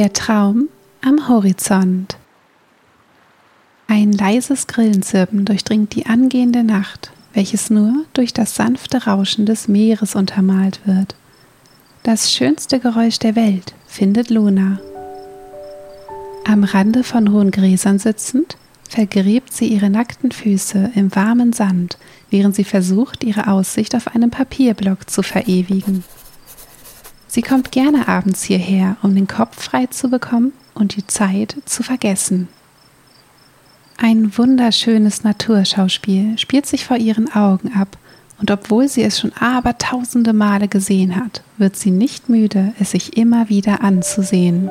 Der Traum am Horizont. Ein leises Grillenzirpen durchdringt die angehende Nacht, welches nur durch das sanfte Rauschen des Meeres untermalt wird. Das schönste Geräusch der Welt findet Luna. Am Rande von hohen Gräsern sitzend, vergräbt sie ihre nackten Füße im warmen Sand, während sie versucht, ihre Aussicht auf einem Papierblock zu verewigen. Sie kommt gerne abends hierher, um den Kopf frei zu bekommen und die Zeit zu vergessen. Ein wunderschönes Naturschauspiel spielt sich vor ihren Augen ab, und obwohl sie es schon abertausende Male gesehen hat, wird sie nicht müde, es sich immer wieder anzusehen.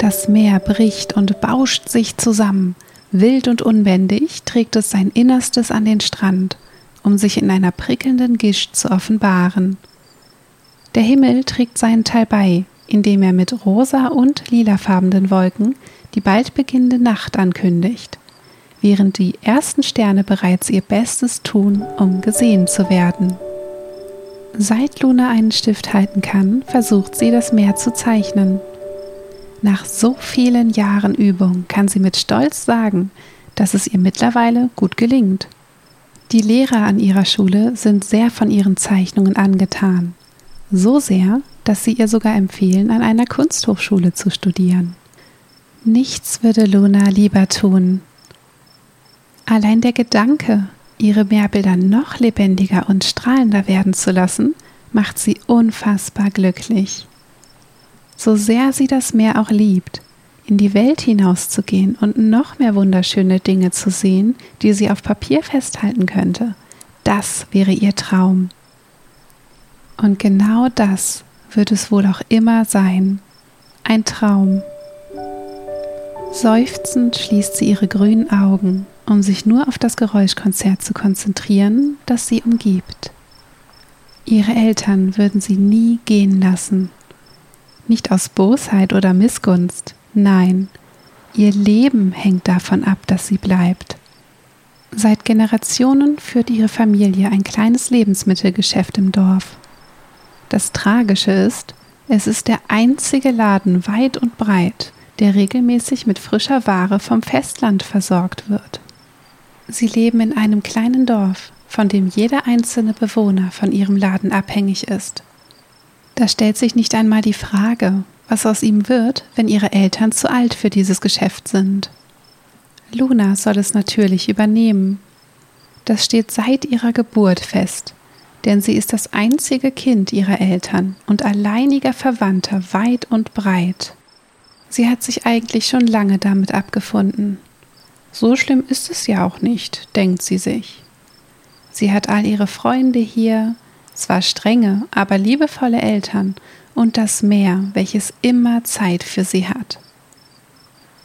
Das Meer bricht und bauscht sich zusammen, wild und unbändig trägt es sein Innerstes an den Strand, um sich in einer prickelnden Gischt zu offenbaren. Der Himmel trägt seinen Teil bei, indem er mit rosa und lilafarbenen Wolken die bald beginnende Nacht ankündigt, während die ersten Sterne bereits ihr Bestes tun, um gesehen zu werden. Seit Luna einen Stift halten kann, versucht sie das Meer zu zeichnen. Nach so vielen Jahren Übung kann sie mit Stolz sagen, dass es ihr mittlerweile gut gelingt. Die Lehrer an ihrer Schule sind sehr von ihren Zeichnungen angetan. So sehr, dass sie ihr sogar empfehlen, an einer Kunsthochschule zu studieren. Nichts würde Luna lieber tun. Allein der Gedanke, ihre Meerbilder noch lebendiger und strahlender werden zu lassen, macht sie unfassbar glücklich. So sehr sie das Meer auch liebt, in die Welt hinauszugehen und noch mehr wunderschöne Dinge zu sehen, die sie auf Papier festhalten könnte, das wäre ihr Traum. Und genau das wird es wohl auch immer sein. Ein Traum. Seufzend schließt sie ihre grünen Augen, um sich nur auf das Geräuschkonzert zu konzentrieren, das sie umgibt. Ihre Eltern würden sie nie gehen lassen. Nicht aus Bosheit oder Missgunst, nein, ihr Leben hängt davon ab, dass sie bleibt. Seit Generationen führt ihre Familie ein kleines Lebensmittelgeschäft im Dorf. Das Tragische ist, es ist der einzige Laden weit und breit, der regelmäßig mit frischer Ware vom Festland versorgt wird. Sie leben in einem kleinen Dorf, von dem jeder einzelne Bewohner von ihrem Laden abhängig ist. Da stellt sich nicht einmal die Frage, was aus ihm wird, wenn ihre Eltern zu alt für dieses Geschäft sind. Luna soll es natürlich übernehmen. Das steht seit ihrer Geburt fest, denn sie ist das einzige Kind ihrer Eltern und alleiniger Verwandter weit und breit. Sie hat sich eigentlich schon lange damit abgefunden. So schlimm ist es ja auch nicht, denkt sie sich. Sie hat all ihre Freunde hier, zwar strenge, aber liebevolle Eltern und das Meer, welches immer Zeit für sie hat.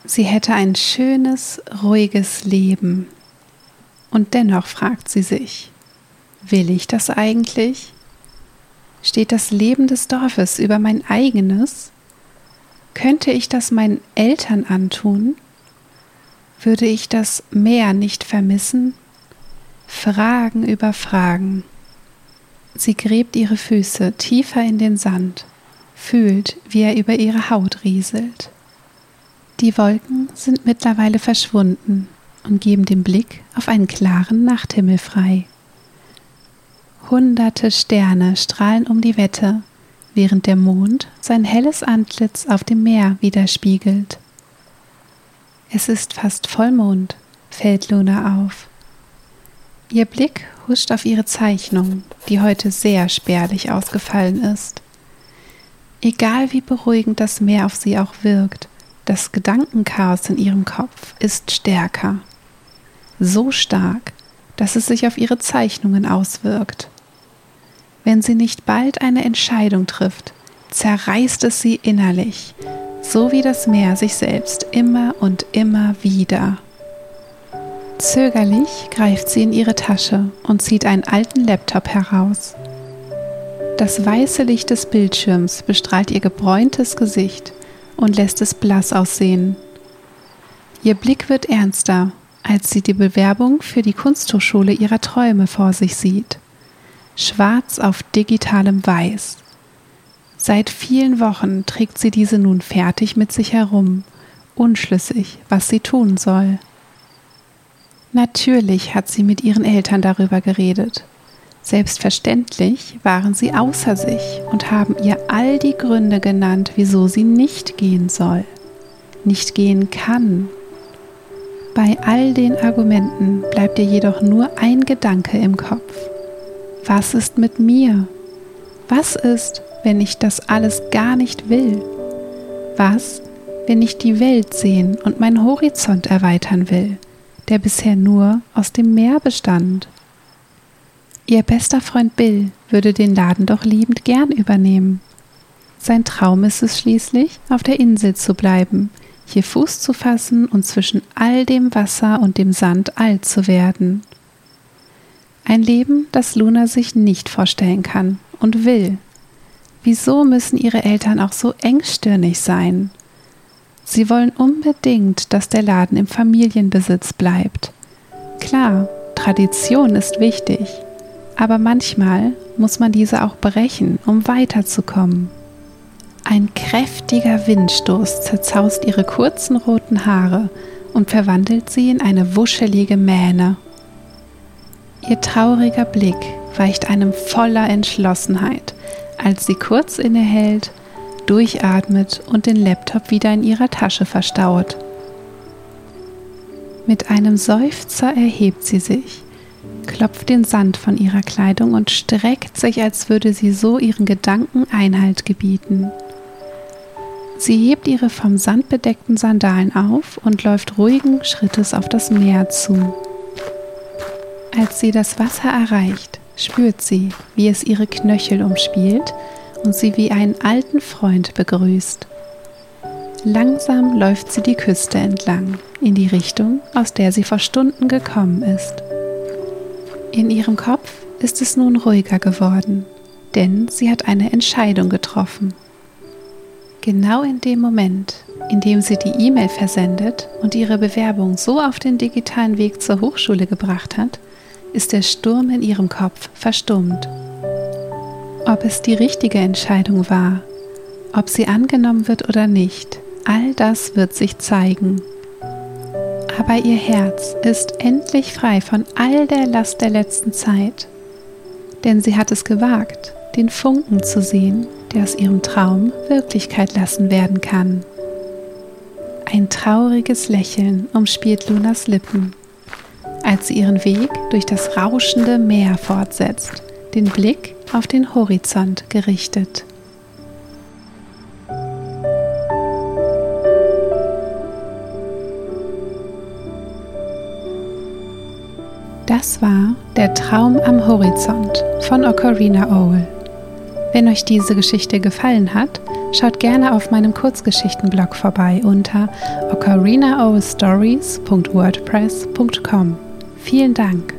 Sie hätte ein schönes, ruhiges Leben. Und dennoch fragt sie sich, will ich das eigentlich? Steht das Leben des Dorfes über mein eigenes? Könnte ich das meinen Eltern antun? Würde ich das Meer nicht vermissen? Fragen über Fragen. Sie gräbt ihre Füße tiefer in den Sand, fühlt, wie er über ihre Haut rieselt. Die Wolken sind mittlerweile verschwunden und geben den Blick auf einen klaren Nachthimmel frei. Hunderte Sterne strahlen um die Wette während der Mond sein helles Antlitz auf dem Meer widerspiegelt. Es ist fast Vollmond, fällt Luna auf. Ihr Blick huscht auf ihre Zeichnung, die heute sehr spärlich ausgefallen ist. Egal wie beruhigend das Meer auf sie auch wirkt, das Gedankenchaos in ihrem Kopf ist stärker. So stark, dass es sich auf ihre Zeichnungen auswirkt. Wenn sie nicht bald eine Entscheidung trifft, zerreißt es sie innerlich, so wie das Meer sich selbst immer und immer wieder. Zögerlich greift sie in ihre Tasche und zieht einen alten Laptop heraus. Das weiße Licht des Bildschirms bestrahlt ihr gebräuntes Gesicht und lässt es blass aussehen. Ihr Blick wird ernster, als sie die Bewerbung für die Kunsthochschule ihrer Träume vor sich sieht schwarz auf digitalem Weiß. Seit vielen Wochen trägt sie diese nun fertig mit sich herum, unschlüssig, was sie tun soll. Natürlich hat sie mit ihren Eltern darüber geredet. Selbstverständlich waren sie außer sich und haben ihr all die Gründe genannt, wieso sie nicht gehen soll, nicht gehen kann. Bei all den Argumenten bleibt ihr jedoch nur ein Gedanke im Kopf. Was ist mit mir? Was ist, wenn ich das alles gar nicht will? Was, wenn ich die Welt sehen und meinen Horizont erweitern will, der bisher nur aus dem Meer bestand? Ihr bester Freund Bill würde den Laden doch liebend gern übernehmen. Sein Traum ist es schließlich, auf der Insel zu bleiben, hier Fuß zu fassen und zwischen all dem Wasser und dem Sand alt zu werden. Ein Leben, das Luna sich nicht vorstellen kann und will. Wieso müssen ihre Eltern auch so engstirnig sein? Sie wollen unbedingt, dass der Laden im Familienbesitz bleibt. Klar, Tradition ist wichtig, aber manchmal muss man diese auch brechen, um weiterzukommen. Ein kräftiger Windstoß zerzaust ihre kurzen roten Haare und verwandelt sie in eine wuschelige Mähne. Ihr trauriger Blick weicht einem voller Entschlossenheit, als sie kurz innehält, durchatmet und den Laptop wieder in ihrer Tasche verstaut. Mit einem Seufzer erhebt sie sich klopft den Sand von ihrer Kleidung und streckt sich, als würde sie so ihren Gedanken Einhalt gebieten. Sie hebt ihre vom Sand bedeckten Sandalen auf und läuft ruhigen Schrittes auf das Meer zu. Als sie das Wasser erreicht, spürt sie, wie es ihre Knöchel umspielt und sie wie einen alten Freund begrüßt. Langsam läuft sie die Küste entlang, in die Richtung, aus der sie vor Stunden gekommen ist. In ihrem Kopf ist es nun ruhiger geworden, denn sie hat eine Entscheidung getroffen. Genau in dem Moment, in dem sie die E-Mail versendet und ihre Bewerbung so auf den digitalen Weg zur Hochschule gebracht hat, ist der Sturm in ihrem Kopf verstummt. Ob es die richtige Entscheidung war, ob sie angenommen wird oder nicht, all das wird sich zeigen aber ihr Herz ist endlich frei von all der Last der letzten Zeit, denn sie hat es gewagt, den Funken zu sehen, der aus ihrem Traum Wirklichkeit lassen werden kann. Ein trauriges Lächeln umspielt Lunas Lippen, als sie ihren Weg durch das rauschende Meer fortsetzt, den Blick auf den Horizont gerichtet. Das war Der Traum am Horizont von Ocarina Owl. Wenn euch diese Geschichte gefallen hat, schaut gerne auf meinem Kurzgeschichtenblog vorbei unter ocarinaowlstories.wordpress.com. Vielen Dank.